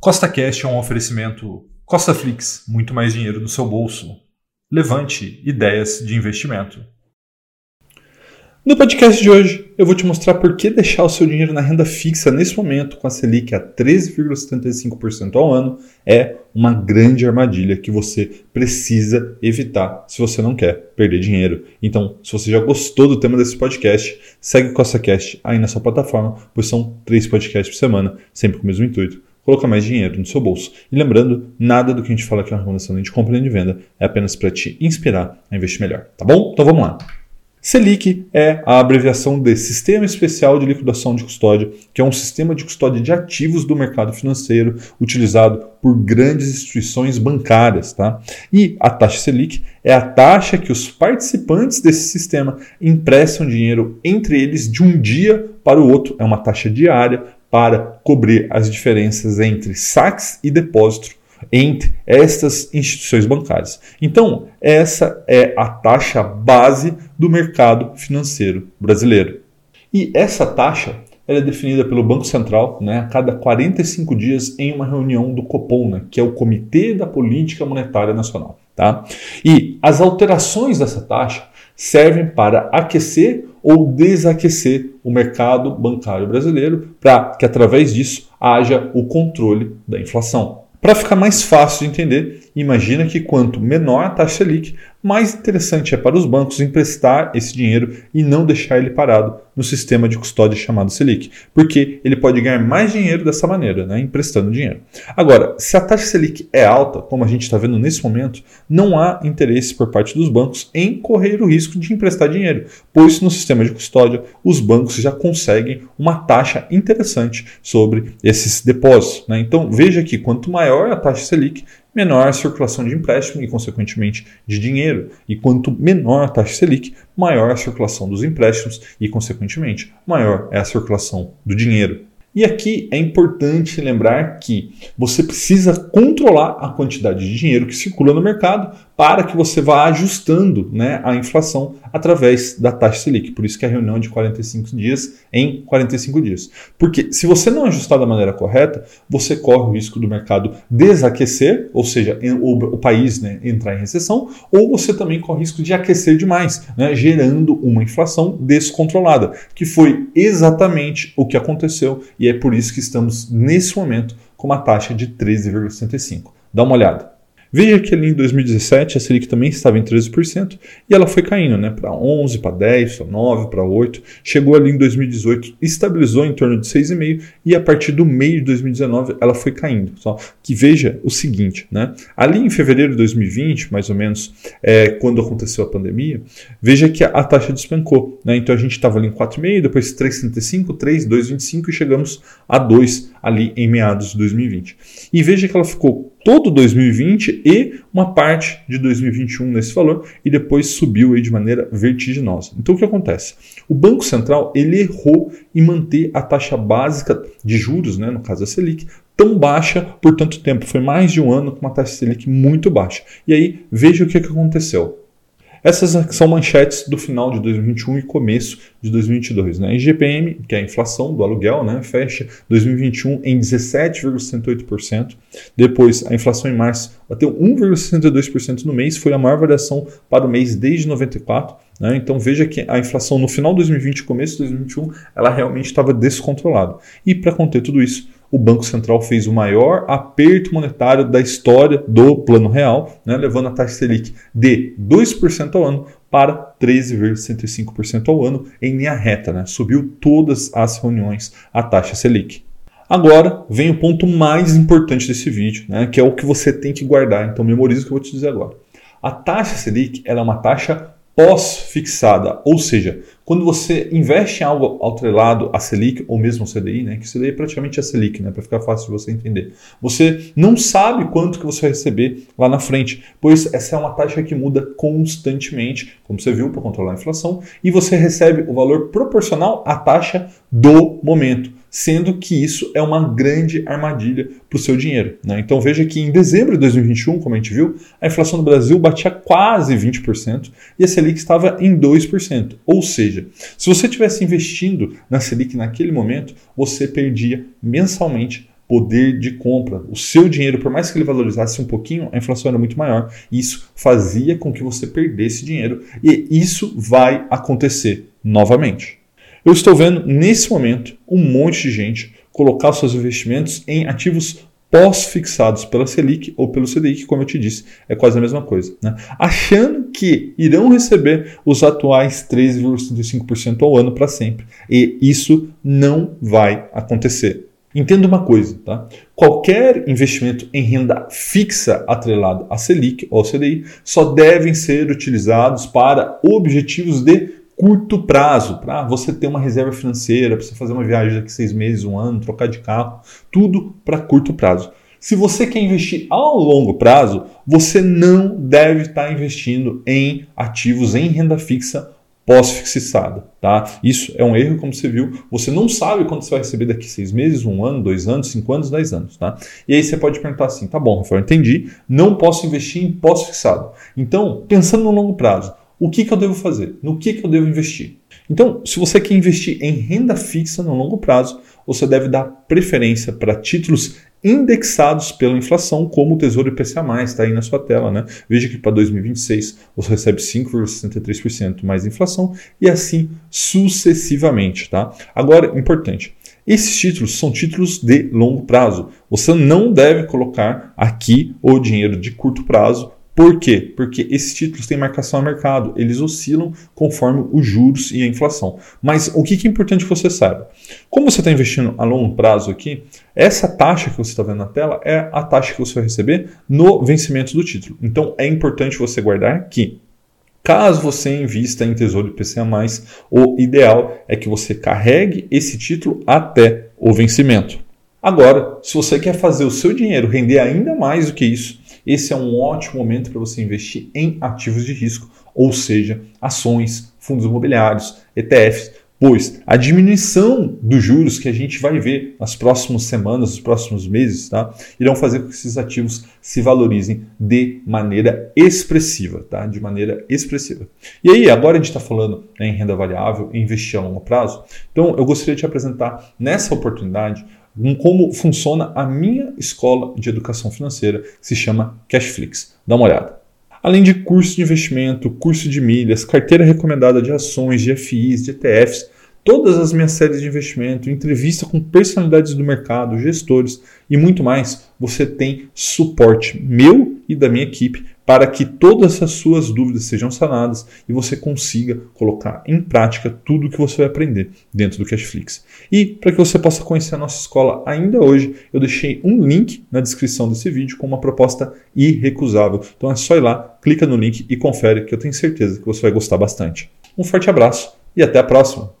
Costa Cash é um oferecimento Costa Flix, muito mais dinheiro no seu bolso. Levante ideias de investimento. No podcast de hoje, eu vou te mostrar por que deixar o seu dinheiro na renda fixa nesse momento, com a Selic a 13,75% ao ano, é uma grande armadilha que você precisa evitar se você não quer perder dinheiro. Então, se você já gostou do tema desse podcast, segue o CostaCast aí na sua plataforma, pois são três podcasts por semana, sempre com o mesmo intuito colocar mais dinheiro no seu bolso. E lembrando, nada do que a gente fala aqui na recomendação de compra e de venda é apenas para te inspirar a investir melhor, tá bom? Então vamos lá. Selic é a abreviação de Sistema Especial de Liquidação de Custódia, que é um sistema de custódia de ativos do mercado financeiro utilizado por grandes instituições bancárias. Tá? E a taxa Selic é a taxa que os participantes desse sistema emprestam dinheiro entre eles de um dia para o outro. É uma taxa diária para cobrir as diferenças entre saques e depósito entre estas instituições bancárias. Então, essa é a taxa base do mercado financeiro brasileiro. E essa taxa ela é definida pelo Banco Central né, a cada 45 dias em uma reunião do Copom, né, que é o Comitê da Política Monetária Nacional. Tá? E as alterações dessa taxa servem para aquecer ou desaquecer o mercado bancário brasileiro para que, através disso, haja o controle da inflação. Para ficar mais fácil de entender, imagina que quanto menor a taxa Selic, mais interessante é para os bancos emprestar esse dinheiro e não deixar ele parado no sistema de custódia chamado Selic, porque ele pode ganhar mais dinheiro dessa maneira, né, emprestando dinheiro. Agora, se a taxa Selic é alta, como a gente está vendo nesse momento, não há interesse por parte dos bancos em correr o risco de emprestar dinheiro, pois no sistema de custódia os bancos já conseguem uma taxa interessante sobre esses depósitos. Né? Então veja que quanto maior a taxa Selic, menor a circulação de empréstimo e, consequentemente, de dinheiro. E quanto menor a taxa Selic, maior a circulação dos empréstimos e, consequentemente, maior é a circulação do dinheiro. E aqui é importante lembrar que você precisa controlar a quantidade de dinheiro que circula no mercado para que você vá ajustando né, a inflação através da taxa Selic. Por isso que a reunião é de 45 dias em 45 dias. Porque se você não ajustar da maneira correta, você corre o risco do mercado desaquecer, ou seja, o, o país né, entrar em recessão, ou você também corre o risco de aquecer demais, né, gerando uma inflação descontrolada, que foi exatamente o que aconteceu e é por isso que estamos nesse momento com uma taxa de 13,65. Dá uma olhada. Veja que ali em 2017 a Selic também estava em 13% e ela foi caindo né, para 11, para 10, para 9, para 8. Chegou ali em 2018, estabilizou em torno de 6,5 e a partir do meio de 2019 ela foi caindo. Só que veja o seguinte, né? ali em fevereiro de 2020, mais ou menos, é, quando aconteceu a pandemia, veja que a, a taxa despencou. Né? Então a gente estava ali em 4,5, depois 3,35, 3, 2,25 e chegamos a 2 ali em meados de 2020. E veja que ela ficou todo 2020 e uma parte de 2021 nesse valor e depois subiu aí de maneira vertiginosa. Então o que acontece? O Banco Central ele errou em manter a taxa básica de juros, né, no caso a Selic, tão baixa por tanto tempo. Foi mais de um ano com uma taxa Selic muito baixa. E aí veja o que, que aconteceu. Essas são manchetes do final de 2021 e começo de 2022. Né? IGPM, que é a inflação do aluguel, né? fecha 2021 em 17,68%. Depois, a inflação em março bateu 1,62% no mês, foi a maior variação para o mês desde 94. Né? Então veja que a inflação no final de 2020 e começo de 2021 ela realmente estava descontrolada. E para conter tudo isso, o Banco Central fez o maior aperto monetário da história do Plano Real, né, levando a taxa Selic de 2% ao ano para 13,65% ao ano em linha reta. Né? Subiu todas as reuniões a taxa Selic. Agora vem o ponto mais importante desse vídeo, né, que é o que você tem que guardar. Então memoriza o que eu vou te dizer agora. A taxa Selic é uma taxa pós-fixada, ou seja, quando você investe em algo atrelado a Selic ou mesmo CDI, né, que o CDI é praticamente a Selic, né, para ficar fácil de você entender, você não sabe quanto que você vai receber lá na frente, pois essa é uma taxa que muda constantemente, como você viu, para controlar a inflação, e você recebe o valor proporcional à taxa do momento sendo que isso é uma grande armadilha para o seu dinheiro. Né? Então veja que em dezembro de 2021, como a gente viu, a inflação no Brasil batia quase 20% e a Selic estava em 2%. Ou seja, se você tivesse investindo na Selic naquele momento, você perdia mensalmente poder de compra. O seu dinheiro, por mais que ele valorizasse um pouquinho, a inflação era muito maior. Isso fazia com que você perdesse dinheiro e isso vai acontecer novamente. Eu estou vendo nesse momento um monte de gente colocar seus investimentos em ativos pós-fixados pela Selic ou pelo CDI, que, como eu te disse, é quase a mesma coisa. Né? Achando que irão receber os atuais 13,75% ao ano para sempre. E isso não vai acontecer. Entenda uma coisa, tá? Qualquer investimento em renda fixa atrelado à Selic ou ao CDI só devem ser utilizados para objetivos de curto prazo, para você ter uma reserva financeira, para você fazer uma viagem daqui seis meses, um ano, trocar de carro, tudo para curto prazo. Se você quer investir ao longo prazo, você não deve estar investindo em ativos em renda fixa pós-fixada, tá? Isso é um erro, como você viu. Você não sabe quando você vai receber daqui seis meses, um ano, dois anos, cinco anos, dez anos, tá? E aí você pode perguntar assim, tá bom, Rafael, entendi, não posso investir em pós-fixado. Então, pensando no longo prazo, o que, que eu devo fazer? No que, que eu devo investir? Então, se você quer investir em renda fixa no longo prazo, você deve dar preferência para títulos indexados pela inflação, como o Tesouro IPCA+, está aí na sua tela. Né? Veja que para 2026 você recebe 5,63% mais inflação e assim sucessivamente. Tá? Agora, importante, esses títulos são títulos de longo prazo. Você não deve colocar aqui o dinheiro de curto prazo por quê? Porque esses títulos têm marcação a mercado, eles oscilam conforme os juros e a inflação. Mas o que é importante que você saiba? Como você está investindo a longo prazo aqui, essa taxa que você está vendo na tela é a taxa que você vai receber no vencimento do título. Então é importante você guardar que Caso você invista em Tesouro IPCA+, o ideal é que você carregue esse título até o vencimento. Agora, se você quer fazer o seu dinheiro render ainda mais do que isso, esse é um ótimo momento para você investir em ativos de risco, ou seja, ações, fundos imobiliários, ETFs, pois a diminuição dos juros que a gente vai ver nas próximas semanas, nos próximos meses, tá, irão fazer com que esses ativos se valorizem de maneira expressiva, tá, de maneira expressiva. E aí, agora a gente está falando né, em renda variável, investir a longo prazo, então eu gostaria de te apresentar nessa oportunidade como funciona a minha escola de educação financeira, que se chama Cashflix. Dá uma olhada. Além de curso de investimento, curso de milhas, carteira recomendada de ações, de FIs, de ETFs, todas as minhas séries de investimento, entrevista com personalidades do mercado, gestores e muito mais, você tem suporte meu e da minha equipe para que todas as suas dúvidas sejam sanadas e você consiga colocar em prática tudo o que você vai aprender dentro do Cashflix. E para que você possa conhecer a nossa escola ainda hoje, eu deixei um link na descrição desse vídeo com uma proposta irrecusável. Então é só ir lá, clica no link e confere que eu tenho certeza que você vai gostar bastante. Um forte abraço e até a próxima!